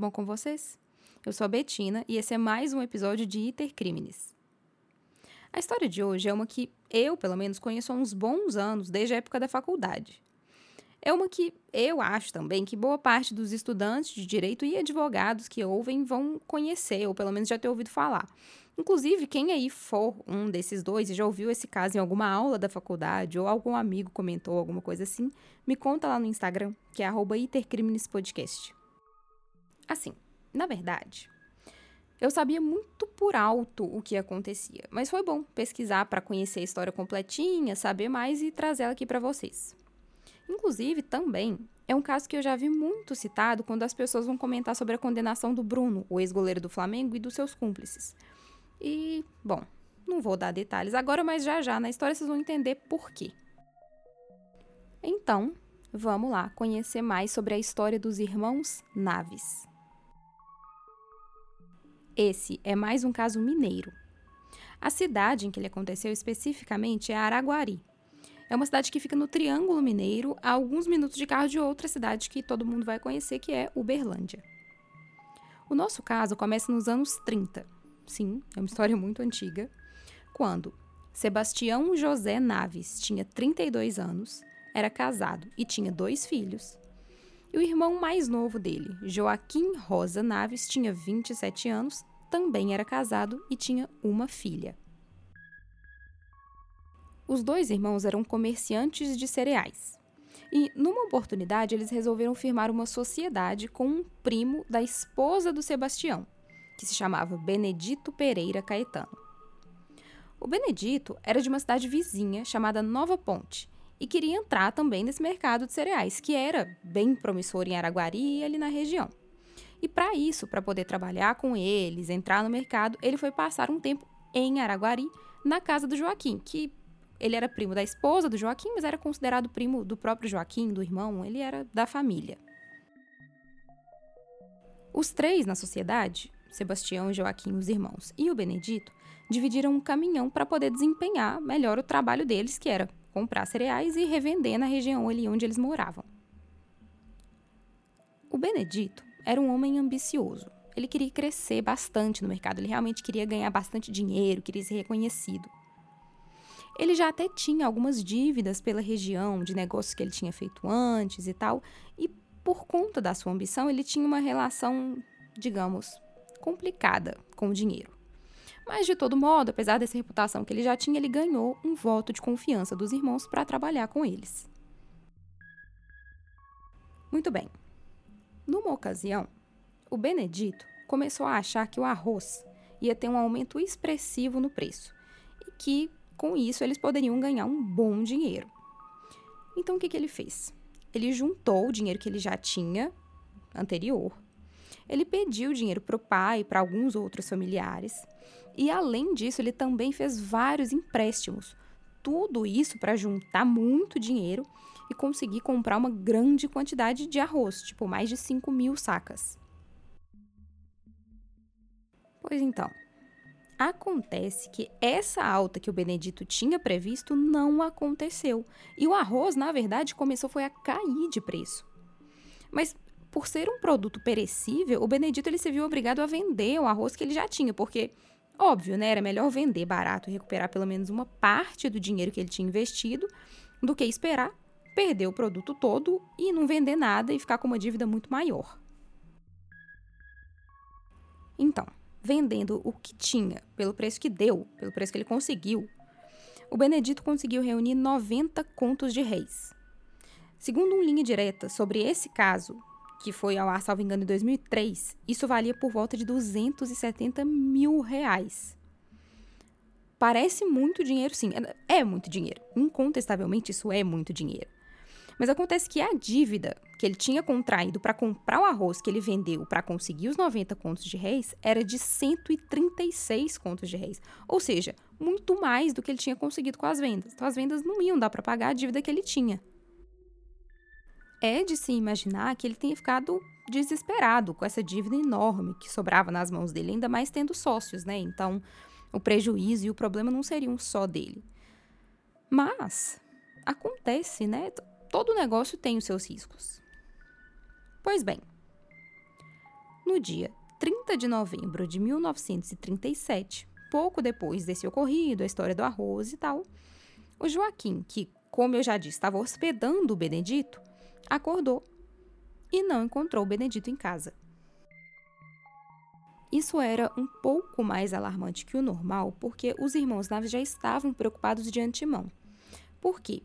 Bom com vocês? Eu sou a Betina e esse é mais um episódio de Iter Crimes. A história de hoje é uma que eu, pelo menos, conheço há uns bons anos, desde a época da faculdade. É uma que eu acho também que boa parte dos estudantes de direito e advogados que ouvem vão conhecer, ou pelo menos já ter ouvido falar. Inclusive, quem aí for um desses dois e já ouviu esse caso em alguma aula da faculdade ou algum amigo comentou alguma coisa assim, me conta lá no Instagram, que é @itercrimespodcast. Assim, na verdade, eu sabia muito por alto o que acontecia, mas foi bom pesquisar para conhecer a história completinha, saber mais e trazer ela aqui para vocês. Inclusive, também é um caso que eu já vi muito citado quando as pessoas vão comentar sobre a condenação do Bruno, o ex-goleiro do Flamengo, e dos seus cúmplices. E, bom, não vou dar detalhes agora, mas já já na história vocês vão entender por quê. Então, vamos lá conhecer mais sobre a história dos irmãos Naves. Esse é mais um caso mineiro. A cidade em que ele aconteceu especificamente é Araguari, é uma cidade que fica no Triângulo Mineiro, a alguns minutos de carro de outra cidade que todo mundo vai conhecer, que é Uberlândia. O nosso caso começa nos anos 30. Sim, é uma história muito antiga. Quando Sebastião José Naves tinha 32 anos, era casado e tinha dois filhos. E o irmão mais novo dele, Joaquim Rosa Naves, tinha 27 anos, também era casado e tinha uma filha. Os dois irmãos eram comerciantes de cereais. E, numa oportunidade, eles resolveram firmar uma sociedade com um primo da esposa do Sebastião, que se chamava Benedito Pereira Caetano. O Benedito era de uma cidade vizinha chamada Nova Ponte e queria entrar também nesse mercado de cereais, que era bem promissor em Araguari e ali na região. E para isso, para poder trabalhar com eles, entrar no mercado, ele foi passar um tempo em Araguari, na casa do Joaquim, que ele era primo da esposa do Joaquim, mas era considerado primo do próprio Joaquim, do irmão, ele era da família. Os três na sociedade, Sebastião, Joaquim, os irmãos e o Benedito, dividiram um caminhão para poder desempenhar melhor o trabalho deles, que era comprar cereais e revender na região ali onde eles moravam. O Benedito era um homem ambicioso. Ele queria crescer bastante no mercado, ele realmente queria ganhar bastante dinheiro, queria ser reconhecido. Ele já até tinha algumas dívidas pela região de negócios que ele tinha feito antes e tal, e por conta da sua ambição, ele tinha uma relação, digamos, complicada com o dinheiro. Mas de todo modo, apesar dessa reputação que ele já tinha, ele ganhou um voto de confiança dos irmãos para trabalhar com eles. Muito bem. Numa ocasião, o Benedito começou a achar que o arroz ia ter um aumento expressivo no preço e que com isso, eles poderiam ganhar um bom dinheiro. Então, o que, que ele fez? Ele juntou o dinheiro que ele já tinha anterior. Ele pediu dinheiro para o pai e para alguns outros familiares. E, além disso, ele também fez vários empréstimos. Tudo isso para juntar muito dinheiro e conseguir comprar uma grande quantidade de arroz, tipo mais de 5 mil sacas. Pois então, Acontece que essa alta que o Benedito tinha previsto não aconteceu. E o arroz, na verdade, começou foi a cair de preço. Mas por ser um produto perecível, o Benedito ele se viu obrigado a vender o arroz que ele já tinha, porque óbvio, né, era melhor vender barato e recuperar pelo menos uma parte do dinheiro que ele tinha investido do que esperar perder o produto todo e não vender nada e ficar com uma dívida muito maior. Então, vendendo o que tinha, pelo preço que deu, pelo preço que ele conseguiu, o Benedito conseguiu reunir 90 contos de reis. Segundo um linha direta sobre esse caso, que foi ao ar, salvo engano, em 2003, isso valia por volta de 270 mil reais. Parece muito dinheiro, sim. É muito dinheiro. Incontestavelmente, isso é muito dinheiro. Mas acontece que a dívida que ele tinha contraído para comprar o arroz que ele vendeu para conseguir os 90 contos de réis era de 136 contos de réis. Ou seja, muito mais do que ele tinha conseguido com as vendas. Então as vendas não iam dar para pagar a dívida que ele tinha. É de se imaginar que ele tenha ficado desesperado com essa dívida enorme que sobrava nas mãos dele, ainda mais tendo sócios, né? Então, o prejuízo e o problema não seriam só dele. Mas acontece, né? todo negócio tem os seus riscos. Pois bem, No dia 30 de novembro de 1937, pouco depois desse ocorrido, a história do arroz e tal, o Joaquim, que, como eu já disse, estava hospedando o Benedito, acordou e não encontrou Benedito em casa. Isso era um pouco mais alarmante que o normal, porque os irmãos Naves já estavam preocupados de antemão. Por quê?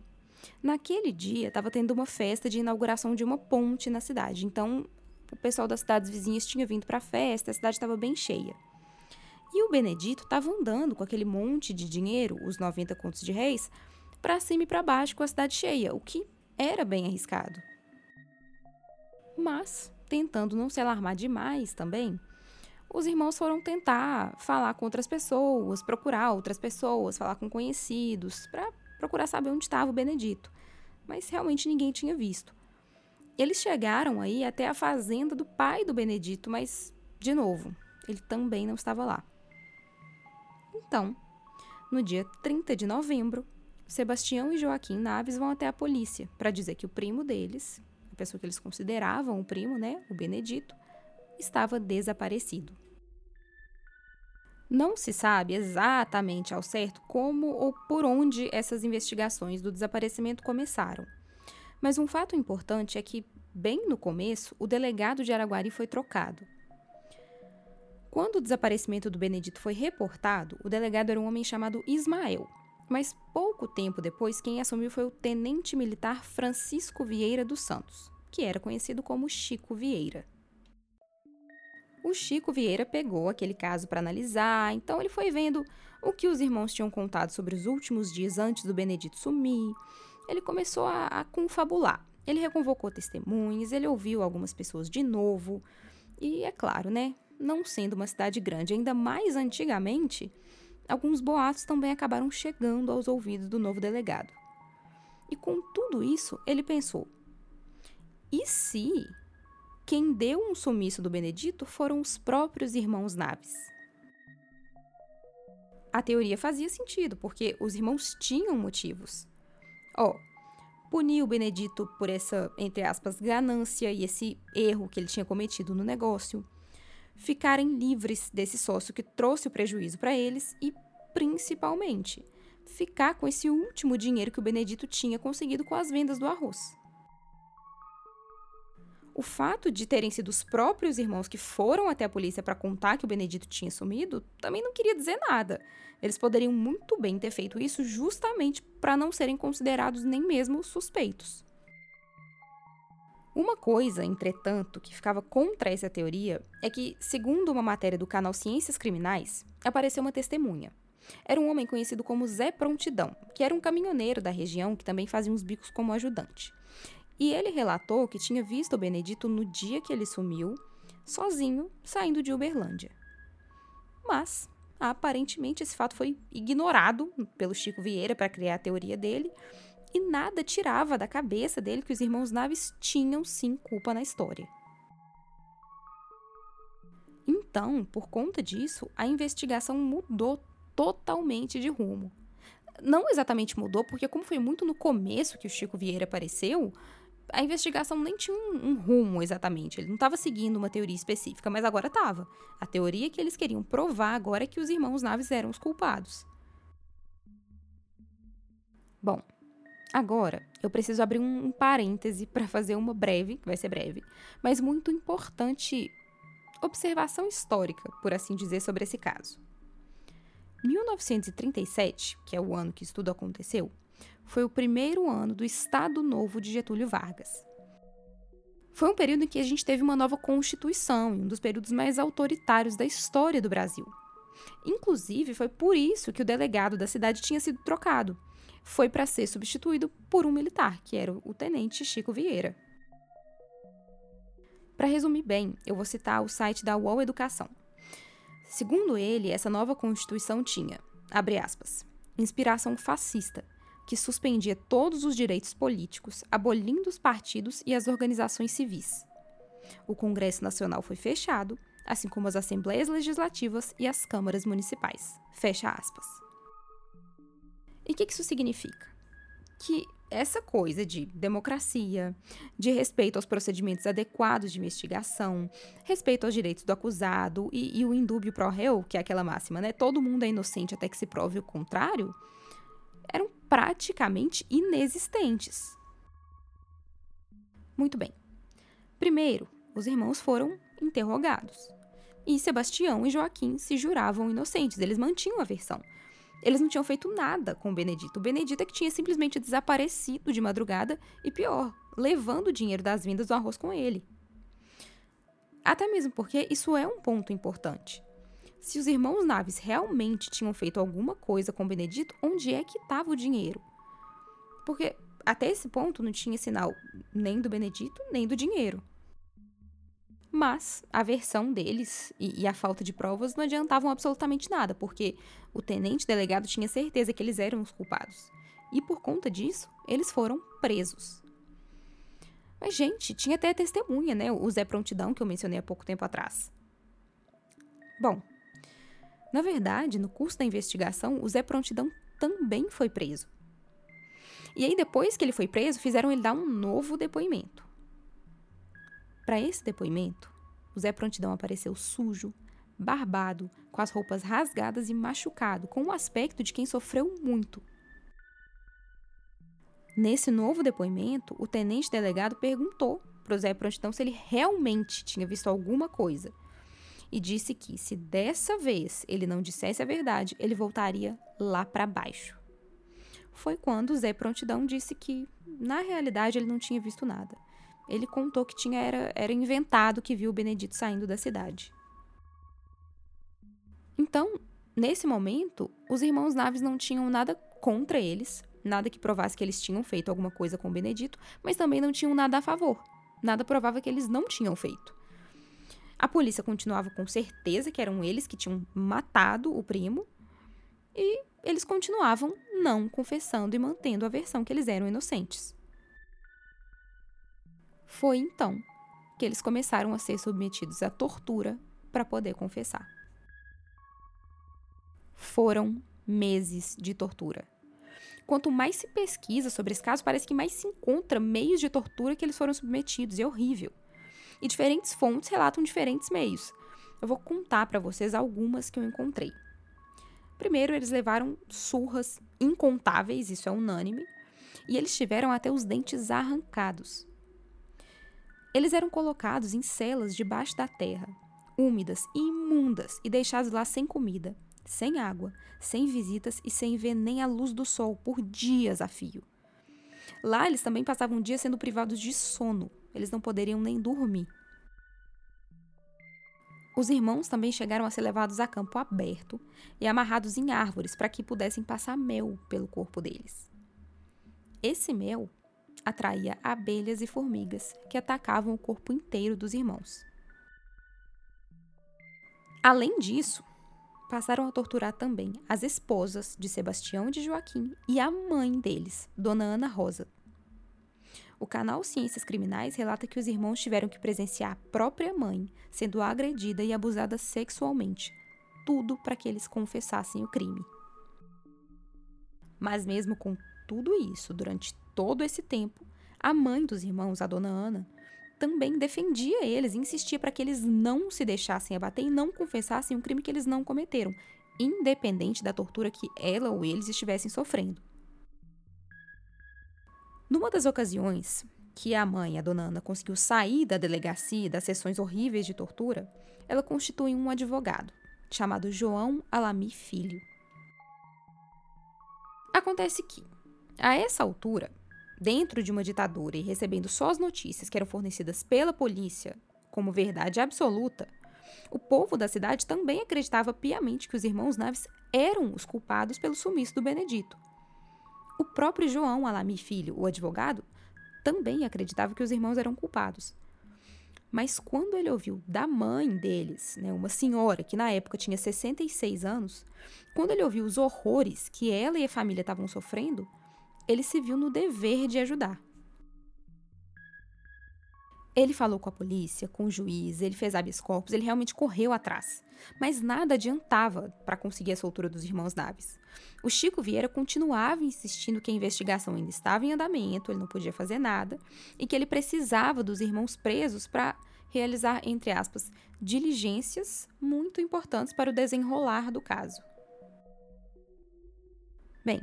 Naquele dia estava tendo uma festa de inauguração de uma ponte na cidade, então o pessoal das cidades vizinhas tinha vindo para a festa, a cidade estava bem cheia. E o Benedito estava andando com aquele monte de dinheiro, os 90 contos de reis, para cima e para baixo com a cidade cheia, o que era bem arriscado. Mas, tentando não se alarmar demais também, os irmãos foram tentar falar com outras pessoas, procurar outras pessoas, falar com conhecidos, para procurar saber onde estava o Benedito. Mas realmente ninguém tinha visto. Eles chegaram aí até a fazenda do pai do Benedito, mas, de novo, ele também não estava lá. Então, no dia 30 de novembro, Sebastião e Joaquim Naves vão até a polícia para dizer que o primo deles, a pessoa que eles consideravam o primo, né, o Benedito, estava desaparecido. Não se sabe exatamente ao certo como ou por onde essas investigações do desaparecimento começaram. Mas um fato importante é que, bem no começo, o delegado de Araguari foi trocado. Quando o desaparecimento do Benedito foi reportado, o delegado era um homem chamado Ismael. Mas pouco tempo depois, quem assumiu foi o tenente militar Francisco Vieira dos Santos, que era conhecido como Chico Vieira o Chico Vieira pegou aquele caso para analisar, então ele foi vendo o que os irmãos tinham contado sobre os últimos dias antes do Benedito sumir. Ele começou a, a confabular. Ele reconvocou testemunhas, ele ouviu algumas pessoas de novo. E é claro, né? Não sendo uma cidade grande, ainda mais antigamente, alguns boatos também acabaram chegando aos ouvidos do novo delegado. E com tudo isso, ele pensou: e se quem deu um sumiço do Benedito foram os próprios irmãos Naves. A teoria fazia sentido, porque os irmãos tinham motivos. Ó, oh, punir o Benedito por essa, entre aspas, ganância e esse erro que ele tinha cometido no negócio, ficarem livres desse sócio que trouxe o prejuízo para eles e, principalmente, ficar com esse último dinheiro que o Benedito tinha conseguido com as vendas do arroz. O fato de terem sido os próprios irmãos que foram até a polícia para contar que o Benedito tinha sumido também não queria dizer nada. Eles poderiam muito bem ter feito isso justamente para não serem considerados nem mesmo suspeitos. Uma coisa, entretanto, que ficava contra essa teoria é que, segundo uma matéria do canal Ciências Criminais, apareceu uma testemunha. Era um homem conhecido como Zé Prontidão, que era um caminhoneiro da região que também fazia uns bicos como ajudante. E ele relatou que tinha visto o Benedito no dia que ele sumiu, sozinho, saindo de Uberlândia. Mas, aparentemente, esse fato foi ignorado pelo Chico Vieira para criar a teoria dele, e nada tirava da cabeça dele que os irmãos Naves tinham sim culpa na história. Então, por conta disso, a investigação mudou totalmente de rumo. Não exatamente mudou, porque como foi muito no começo que o Chico Vieira apareceu, a investigação nem tinha um, um rumo exatamente. Ele não estava seguindo uma teoria específica, mas agora estava. A teoria que eles queriam provar agora é que os irmãos Naves eram os culpados. Bom, agora eu preciso abrir um, parêntese para fazer uma breve, que vai ser breve, mas muito importante observação histórica, por assim dizer, sobre esse caso. 1937, que é o ano que isso tudo aconteceu, foi o primeiro ano do Estado Novo de Getúlio Vargas. Foi um período em que a gente teve uma nova Constituição, um dos períodos mais autoritários da história do Brasil. Inclusive, foi por isso que o delegado da cidade tinha sido trocado. Foi para ser substituído por um militar, que era o tenente Chico Vieira. Para resumir bem, eu vou citar o site da UOL Educação. Segundo ele, essa nova Constituição tinha, abre aspas, inspiração fascista, que suspendia todos os direitos políticos, abolindo os partidos e as organizações civis. O Congresso Nacional foi fechado, assim como as assembleias legislativas e as câmaras municipais. Fecha aspas. E o que isso significa? Que essa coisa de democracia, de respeito aos procedimentos adequados de investigação, respeito aos direitos do acusado e, e o indúbio pro réu, que é aquela máxima, né? Todo mundo é inocente até que se prove o contrário, eram praticamente inexistentes. Muito bem. Primeiro, os irmãos foram interrogados. E Sebastião e Joaquim se juravam inocentes, eles mantinham a versão. Eles não tinham feito nada com o Benedito. O Benedito é que tinha simplesmente desaparecido de madrugada e, pior, levando o dinheiro das vindas do arroz com ele. Até mesmo porque isso é um ponto importante. Se os irmãos Naves realmente tinham feito alguma coisa com o Benedito, onde é que estava o dinheiro? Porque até esse ponto não tinha sinal nem do Benedito, nem do dinheiro. Mas a versão deles e, e, a falta de provas não adiantavam absolutamente nada, porque o tenente delegado tinha certeza que eles eram os culpados. E por conta disso, eles foram presos. Mas, gente, tinha até testemunha, né? O Zé Prontidão, que eu mencionei há pouco tempo atrás. Bom, na verdade, no curso da investigação, o Zé Prontidão também foi preso. E aí, depois que ele foi preso, fizeram ele dar um novo depoimento. Para esse depoimento, o Zé Prontidão apareceu sujo, barbado, com as roupas rasgadas e machucado, com o aspecto de quem sofreu muito. Nesse novo depoimento, o tenente delegado perguntou para o Zé Prontidão se ele realmente tinha visto alguma coisa e disse que, se dessa vez ele não dissesse a verdade, ele voltaria lá para baixo. Foi quando o Zé Prontidão disse que, na realidade, ele não tinha visto nada ele contou que tinha era, era inventado que viu o Benedito saindo da cidade. Então, nesse momento, os irmãos Naves não tinham nada contra eles, nada que provasse que eles tinham feito alguma coisa com o Benedito, mas também não tinham nada a favor. Nada provava que eles não tinham feito. A polícia continuava com certeza que eram eles que tinham matado o primo, e eles continuavam não confessando e mantendo a versão que eles eram inocentes. Foi então que eles começaram a ser submetidos à tortura para poder confessar. Foram meses de tortura. Quanto mais se pesquisa sobre esse caso, parece que mais se encontra meios de tortura que eles foram submetidos. É horrível. E diferentes fontes relatam diferentes meios. Eu vou contar para vocês algumas que eu encontrei. Primeiro, eles levaram surras incontáveis, isso é unânime, e eles tiveram até os dentes arrancados. Eles eram colocados em celas debaixo da terra, úmidas e imundas, e deixados lá sem comida, sem água, sem visitas e sem ver nem a luz do sol por dias a fio. Lá eles também passavam dias sendo privados de sono, eles não poderiam nem dormir. Os irmãos também chegaram a ser levados a campo aberto e amarrados em árvores para que pudessem passar mel pelo corpo deles. Esse mel atraía abelhas e formigas que atacavam o corpo inteiro dos irmãos. Além disso, passaram a torturar também as esposas de Sebastião e de Joaquim e a mãe deles, Dona Ana Rosa. O canal Ciências Criminais relata que os irmãos tiveram que presenciar a própria mãe sendo agredida e abusada sexualmente, tudo para que eles confessassem o crime. Mas mesmo com tudo isso, durante todo esse tempo, a mãe dos irmãos, a dona Ana, também defendia eles, insistia para que eles não se deixassem abater e não confessassem um crime que eles não cometeram, independente da tortura que ela ou eles estivessem sofrendo. Numa das ocasiões que a mãe, a dona Ana, conseguiu sair da delegacia das sessões horríveis de tortura, ela constitui um advogado, chamado João Alami Filho. Acontece que, a essa altura, dentro de uma ditadura e recebendo só as notícias que eram fornecidas pela polícia como verdade absoluta, o povo da cidade também acreditava piamente que os irmãos Naves eram os culpados pelo sumiço do Benedito. O próprio João Alami Filho, o advogado, também acreditava que os irmãos eram culpados. Mas quando ele ouviu da mãe deles, né, uma senhora que na época tinha 66 anos, quando ele ouviu os horrores que ela e a família estavam sofrendo, ele se viu no dever de ajudar. Ele falou com a polícia, com o juiz, ele fez habeas corpus, ele realmente correu atrás. Mas nada adiantava para conseguir a soltura dos irmãos Naves. O Chico Vieira continuava insistindo que a investigação ainda estava em andamento, ele não podia fazer nada e que ele precisava dos irmãos presos para realizar, entre aspas, diligências muito importantes para o desenrolar do caso. Bem,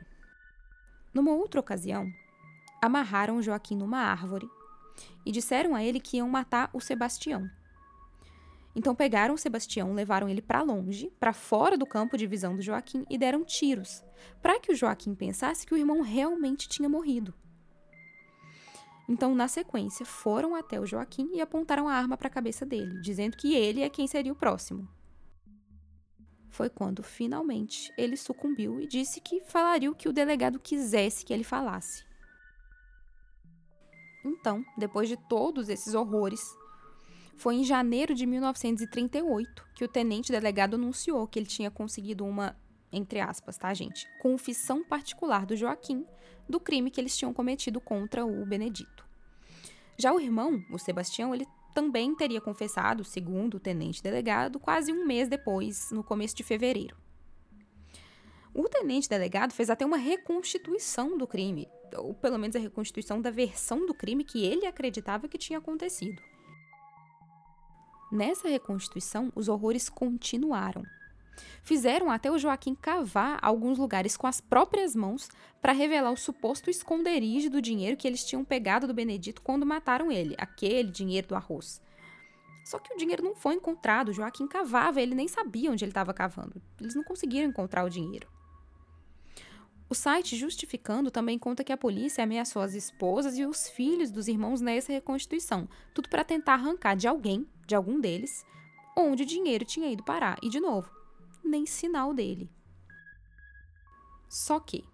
numa outra ocasião, amarraram Joaquim numa árvore e disseram a ele que iam matar o Sebastião. Então pegaram o Sebastião, levaram ele para longe, para fora do campo de visão do Joaquim e deram tiros, para que o Joaquim pensasse que o irmão realmente tinha morrido. Então, na sequência, foram até o Joaquim e apontaram a arma para a cabeça dele, dizendo que ele é quem seria o próximo. Foi quando, finalmente, ele sucumbiu e disse que falaria o que o delegado quisesse que ele falasse. Então, depois de todos esses horrores, foi em janeiro de 1938 que o tenente delegado anunciou que ele tinha conseguido uma, entre aspas, tá, gente, confissão particular do Joaquim do crime que eles tinham cometido contra o Benedito. Já o irmão, o Sebastião, ele também teria confessado, segundo o tenente delegado, quase um mês depois, no começo de fevereiro. O tenente delegado fez até uma reconstituição do crime, ou pelo menos a reconstituição da versão do crime que ele acreditava que tinha acontecido. Nessa reconstituição, os horrores continuaram. Fizeram até o Joaquim cavar alguns lugares com as próprias mãos para revelar o suposto esconderijo do dinheiro que eles tinham pegado do Benedito quando mataram ele, aquele dinheiro do arroz. Só que o dinheiro não foi encontrado, o Joaquim cavava, ele nem sabia onde ele estava cavando. Eles não conseguiram encontrar o dinheiro. O site Justificando também conta que a polícia ameaçou as esposas e os filhos dos irmãos nessa reconstituição, tudo para tentar arrancar de alguém, de algum deles, onde o dinheiro tinha ido parar. E, de novo, nem sinal dele. Só que,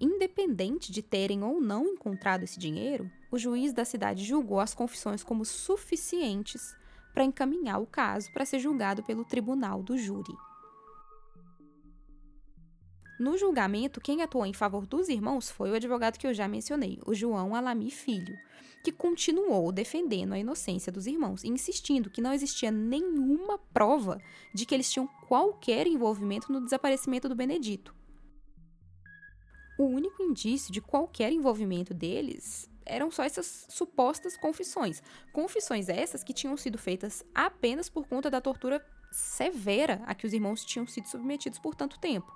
independente de terem ou não encontrado esse dinheiro, o juiz da cidade julgou as confissões como suficientes para encaminhar o caso para ser julgado pelo tribunal do júri. No julgamento, quem atuou em favor dos irmãos foi o advogado que eu já mencionei, o João Alami Filho, que continuou defendendo a inocência dos irmãos, insistindo que não existia nenhuma prova de que eles tinham qualquer envolvimento no desaparecimento do Benedito. O único indício de qualquer envolvimento deles eram só essas supostas confissões. Confissões essas que tinham sido feitas apenas por conta da tortura severa a que os irmãos tinham sido submetidos por tanto tempo.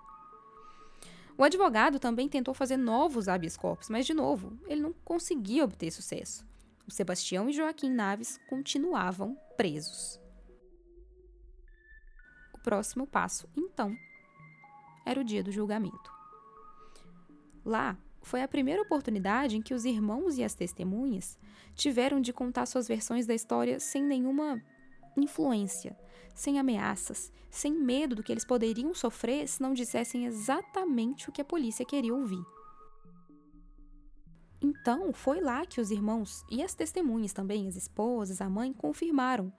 O advogado também tentou fazer novos habeas corpus, mas, de novo, ele não conseguia obter sucesso. O Sebastião e Joaquim Naves continuavam presos. O próximo passo, então, era o dia do julgamento. Lá foi a primeira oportunidade em que os irmãos e as testemunhas tiveram de contar suas versões da história sem nenhuma influência, sem ameaças, sem medo do que eles poderiam sofrer se não dissessem exatamente o que a polícia queria ouvir. Então, foi lá que os irmãos e as testemunhas também, as esposas, a mãe, confirmaram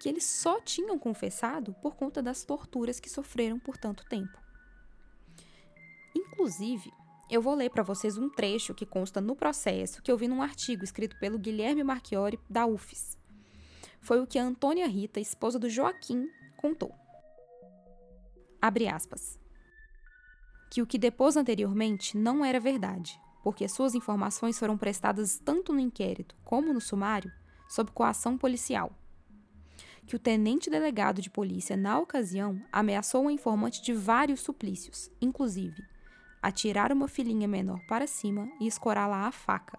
que eles só tinham confessado por conta das torturas que sofreram por tanto tempo. Inclusive, eu vou ler para vocês um trecho que consta no processo que eu vi num artigo escrito pelo Guilherme Marchiori, da UFES foi o que a Antônia Rita, esposa do Joaquim, contou. Abre aspas. Que o que depôs anteriormente não era verdade, porque suas informações foram prestadas tanto no inquérito como no sumário sob coação policial. Que o tenente delegado de polícia, na ocasião, ameaçou o informante de vários suplícios, inclusive atirar uma filhinha menor para cima e escorá-la à faca.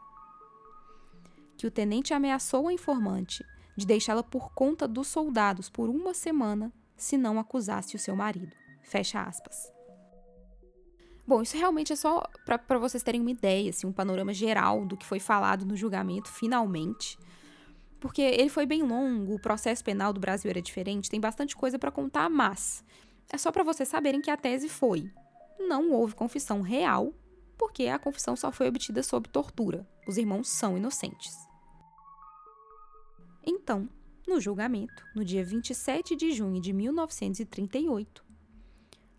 Que o tenente ameaçou o informante de deixá-la por conta dos soldados por uma semana se não acusasse o seu marido. Fecha aspas. Bom, isso realmente é só para vocês terem uma ideia, assim, um panorama geral do que foi falado no julgamento, finalmente. Porque ele foi bem longo, o processo penal do Brasil era diferente, tem bastante coisa para contar, mas é só para vocês saberem que a tese foi: não houve confissão real, porque a confissão só foi obtida sob tortura. Os irmãos são inocentes. Então, no julgamento, no dia 27 de junho de 1938,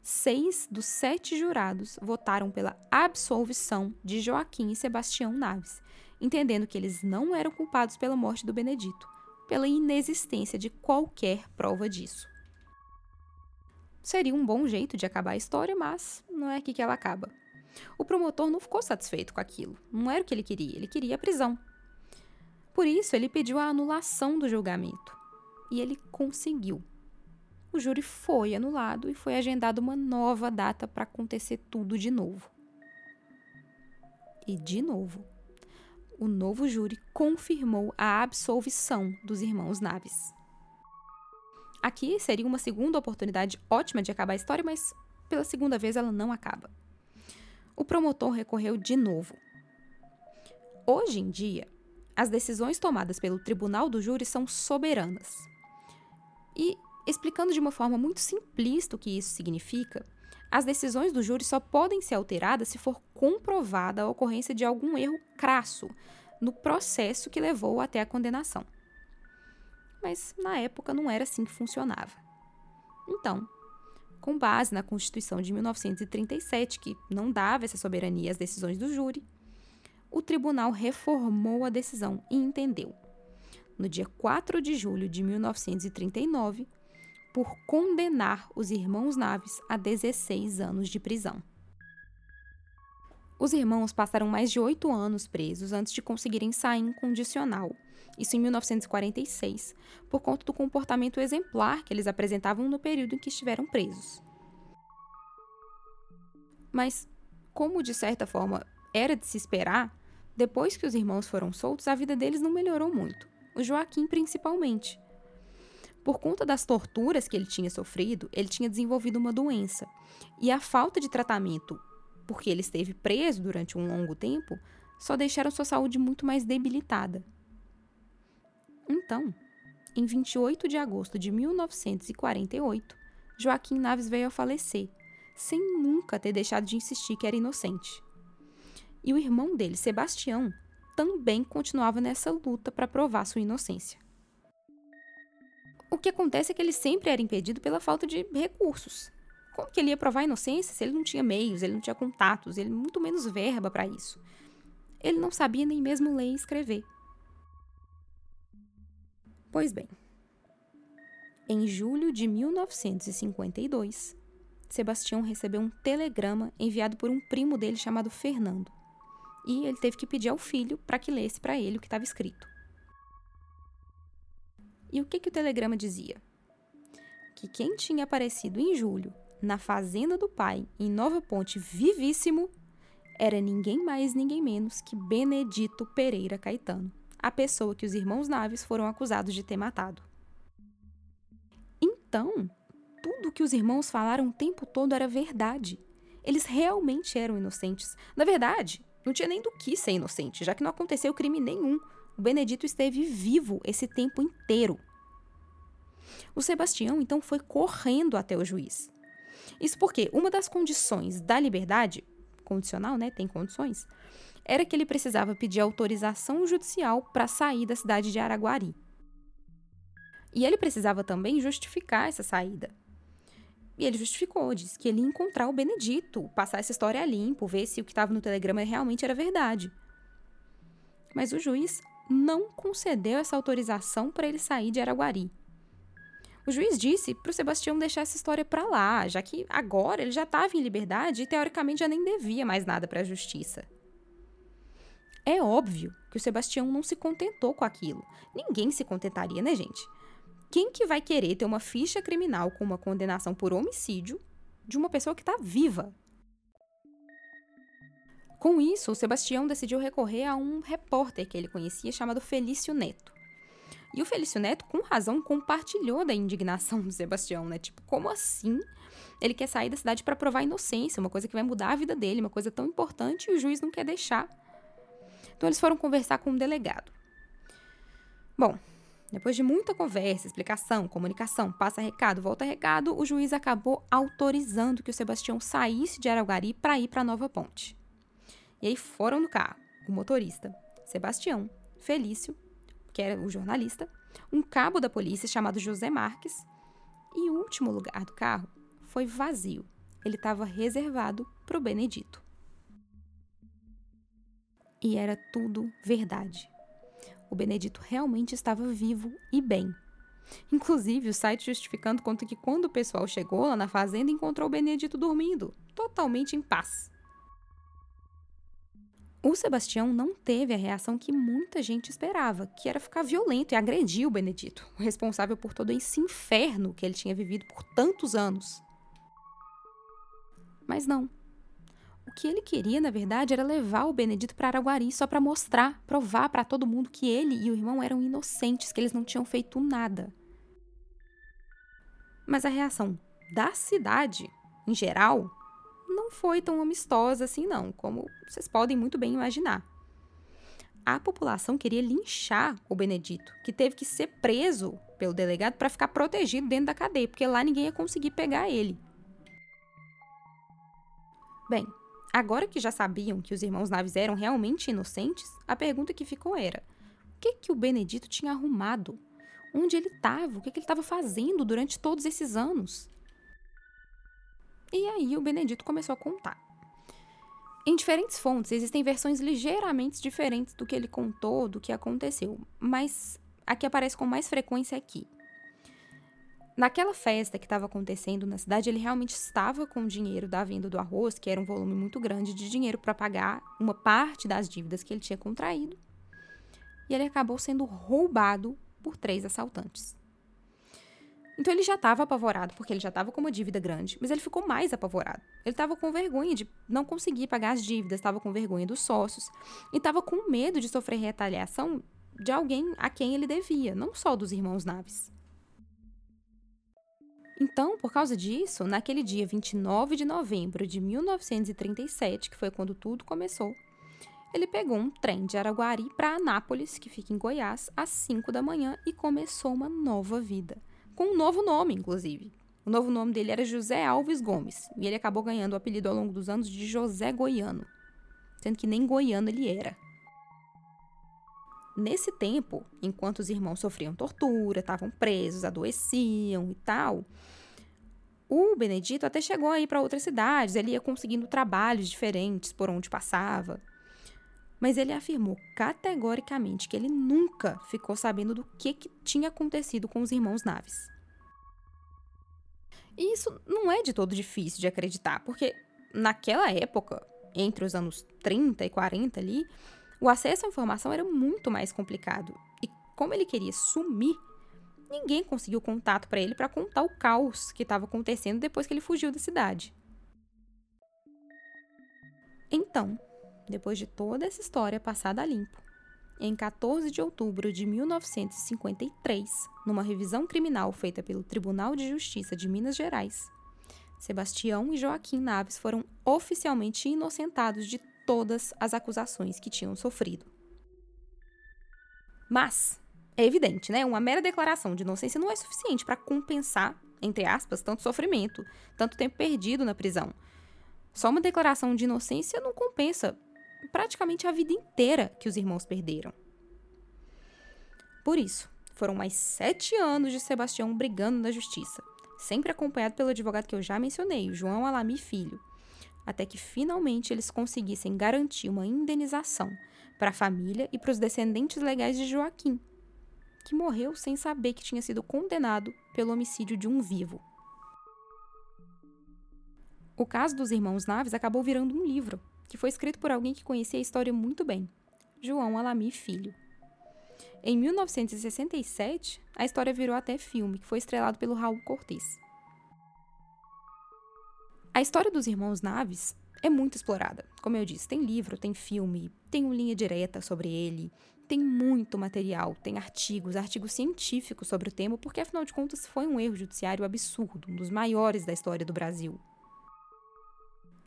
seis dos sete jurados votaram pela absolvição de Joaquim e Sebastião Naves entendendo que eles não eram culpados pela morte do Benedito, pela inexistência de qualquer prova disso. Seria um bom jeito de acabar a história, mas não é aqui que ela acaba. O promotor não ficou satisfeito com aquilo. Não era o que ele queria, ele queria a prisão. Por isso, ele pediu a anulação do julgamento. E ele conseguiu. O júri foi anulado e foi agendada uma nova data para acontecer tudo de novo. E, de novo, o novo júri confirmou a absolvição dos irmãos Naves. Aqui seria uma segunda oportunidade ótima de acabar a história, mas pela segunda vez ela não acaba. O promotor recorreu de novo. Hoje em dia, as decisões tomadas pelo tribunal do júri são soberanas. E, explicando de uma forma muito simplista o que isso significa, as decisões do júri só podem ser alteradas se for comprovada a ocorrência de algum erro crasso no processo que levou até a condenação. Mas na época não era assim que funcionava. Então, com base na Constituição de 1937, que não dava essa soberania às decisões do júri, o tribunal reformou a decisão e entendeu, no dia 4 de julho de 1939, por condenar os irmãos Naves a 16 anos de prisão. Os irmãos passaram mais de oito anos presos antes de conseguirem sair incondicional, isso em 1946, por conta do comportamento exemplar que eles apresentavam no período em que estiveram presos. Mas, como de certa forma era de se esperar, depois que os irmãos foram soltos, a vida deles não melhorou muito. O Joaquim, principalmente. Por conta das torturas que ele tinha sofrido, ele tinha desenvolvido uma doença. E a falta de tratamento, porque ele esteve preso durante um longo tempo, só deixaram sua saúde muito mais debilitada. Então, em 28 de agosto de 1948, Joaquim Naves veio a falecer, sem nunca ter deixado de insistir que era inocente. E o irmão dele, Sebastião, também continuava nessa luta para provar sua inocência. O que acontece é que ele sempre era impedido pela falta de recursos. Como que ele ia provar a inocência se ele não tinha meios, ele não tinha contatos, ele muito menos verba para isso? Ele não sabia nem mesmo ler e escrever. Pois bem, em julho de 1952, Sebastião recebeu um telegrama enviado por um primo dele chamado Fernando. E ele teve que pedir ao filho para que lesse para ele o que estava escrito. E o que, que o telegrama dizia? Que quem tinha aparecido em julho na fazenda do pai, em Nova Ponte, vivíssimo, era ninguém mais, ninguém menos que Benedito Pereira Caetano, a pessoa que os irmãos Naves foram acusados de ter matado. Então, tudo que os irmãos falaram o tempo todo era verdade. Eles realmente eram inocentes. Na verdade, não tinha nem do que ser inocente, já que não aconteceu crime nenhum. O Benedito esteve vivo esse tempo inteiro. O Sebastião então foi correndo até o juiz. Isso porque uma das condições da liberdade, condicional, né? Tem condições, era que ele precisava pedir autorização judicial para sair da cidade de Araguari. E ele precisava também justificar essa saída. E ele justificou, disse que ele ia encontrar o Benedito, passar essa história a limpo, ver se o que estava no telegrama realmente era verdade. Mas o juiz não concedeu essa autorização para ele sair de Araguari. O juiz disse para o Sebastião deixar essa história para lá, já que agora ele já estava em liberdade e teoricamente já nem devia mais nada para a justiça. É óbvio que o Sebastião não se contentou com aquilo. Ninguém se contentaria, né, gente? Quem que vai querer ter uma ficha criminal com uma condenação por homicídio de uma pessoa que está viva? Com isso, o Sebastião decidiu recorrer a um repórter que ele conhecia chamado Felício Neto. E o Felício Neto, com razão, compartilhou da indignação do Sebastião, né? Tipo, como assim? Ele quer sair da cidade para provar a inocência, uma coisa que vai mudar a vida dele, uma coisa tão importante e o juiz não quer deixar. Então eles foram conversar com um delegado. Bom, depois de muita conversa, explicação, comunicação, passa recado, volta recado, o juiz acabou autorizando que o Sebastião saísse de Araguari para ir para Nova Ponte. E aí foram no carro o motorista, Sebastião, Felício que era o jornalista, um cabo da polícia chamado José Marques, e o último lugar do carro foi vazio. Ele estava reservado para o Benedito. E era tudo verdade. O Benedito realmente estava vivo e bem. Inclusive, o site justificando conta que quando o pessoal chegou lá na fazenda, encontrou o Benedito dormindo, totalmente em paz. O Sebastião não teve a reação que muita gente esperava, que era ficar violento e agredir o Benedito, o responsável por todo esse inferno que ele tinha vivido por tantos anos. Mas não. O que ele queria, na verdade, era levar o Benedito para Araguari só para mostrar, provar para todo mundo que ele e o irmão eram inocentes, que eles não tinham feito nada. Mas a reação da cidade, em geral, não foi tão amistosa assim, não, como vocês podem muito bem imaginar. A população queria linchar o Benedito, que teve que ser preso pelo delegado para ficar protegido dentro da cadeia, porque lá ninguém ia conseguir pegar ele. Bem, agora que já sabiam que os irmãos Naves eram realmente inocentes, a pergunta que ficou era: o que que o Benedito tinha arrumado? Onde ele estava? O que, que ele estava fazendo durante todos esses anos? E aí o Benedito começou a contar. Em diferentes fontes existem versões ligeiramente diferentes do que ele contou, do que aconteceu, mas a que aparece com mais frequência aqui. Naquela festa que estava acontecendo na cidade, ele realmente estava com o dinheiro da venda do arroz, que era um volume muito grande de dinheiro para pagar uma parte das dívidas que ele tinha contraído. E ele acabou sendo roubado por três assaltantes. Então ele já estava apavorado, porque ele já estava com uma dívida grande, mas ele ficou mais apavorado. Ele estava com vergonha de não conseguir pagar as dívidas, estava com vergonha dos sócios e estava com medo de sofrer retaliação de alguém a quem ele devia, não só dos irmãos Naves. Então, por causa disso, naquele dia 29 de novembro de 1937, que foi quando tudo começou, ele pegou um trem de Araguari para Anápolis, que fica em Goiás, às 5 da manhã e começou uma nova vida com um novo nome, inclusive. O novo nome dele era José Alves Gomes, e ele acabou ganhando o apelido ao longo dos anos de José Goiano, sendo que nem goiano ele era. Nesse tempo, enquanto os irmãos sofriam tortura, estavam presos, adoeciam e tal, o Benedito até chegou a ir para outras cidades, ele ia conseguindo trabalhos diferentes por onde passava. Mas ele afirmou categoricamente que ele nunca ficou sabendo do que, que tinha acontecido com os irmãos Naves. E isso não é de todo difícil de acreditar, porque naquela época, entre os anos 30 e 40 ali, o acesso à informação era muito mais complicado. E como ele queria sumir, ninguém conseguiu contato para ele para contar o caos que estava acontecendo depois que ele fugiu da cidade. Então, depois de toda essa história passada a limpo. Em 14 de outubro de 1953, numa revisão criminal feita pelo Tribunal de Justiça de Minas Gerais, Sebastião e Joaquim Naves foram oficialmente inocentados de todas as acusações que tinham sofrido. Mas, é evidente, né? Uma mera declaração de inocência não é suficiente para compensar, entre aspas, tanto sofrimento, tanto tempo perdido na prisão. Só uma declaração de inocência não compensa praticamente a vida inteira que os irmãos perderam. Por isso, foram mais sete anos de Sebastião brigando na justiça, sempre acompanhado pelo advogado que eu já mencionei, João Alami Filho, até que finalmente eles conseguissem garantir uma indenização para a família e para os descendentes legais de Joaquim, que morreu sem saber que tinha sido condenado pelo homicídio de um vivo. O caso dos irmãos Naves acabou virando um livro, que foi escrito por alguém que conhecia a história muito bem, João Alami Filho. Em 1967, a história virou até filme, que foi estrelado pelo Raul Cortez. A história dos irmãos Naves é muito explorada. Como eu disse, tem livro, tem filme, tem uma linha direta sobre ele, tem muito material, tem artigos, artigos científicos sobre o tema, porque afinal de contas foi um erro judiciário absurdo, um dos maiores da história do Brasil.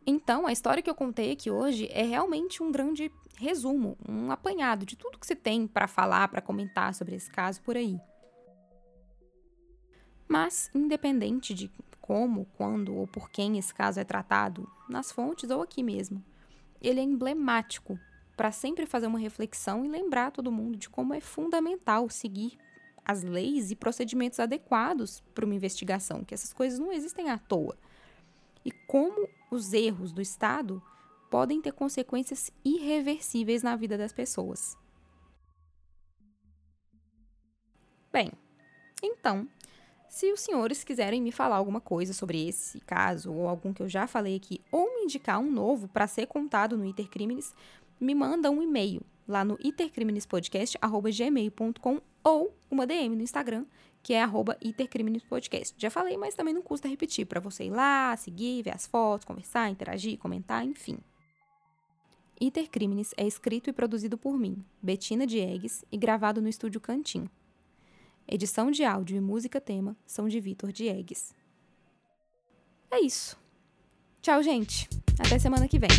Então, a história que eu contei aqui hoje é realmente um grande resumo, um apanhado de tudo que você tem para falar, para comentar sobre esse caso por aí. Mas, independente de como, quando ou por quem esse caso é tratado, nas fontes ou aqui mesmo, ele é emblemático para sempre fazer uma reflexão e lembrar todo mundo de como é fundamental seguir as leis e procedimentos adequados para uma investigação, que essas coisas não existem à toa e como os erros do Estado podem ter consequências irreversíveis na vida das pessoas. Bem, então, se os senhores quiserem me falar alguma coisa sobre esse caso, ou algum que eu já falei aqui, ou me indicar um novo para ser contado no Intercrimes, me manda um e-mail lá no itercrimenespodcast.gmail.com ou uma DM no Instagram, que é arroba itercrimenespodcast. Já falei, mas também não custa repetir, para você ir lá, seguir, ver as fotos, conversar, interagir, comentar, enfim. Intercrimes é escrito e produzido por mim, Betina Diegues, e gravado no estúdio Cantim. Edição de áudio e música tema são de Vitor Diegues. É isso. Tchau, gente. Até semana que vem.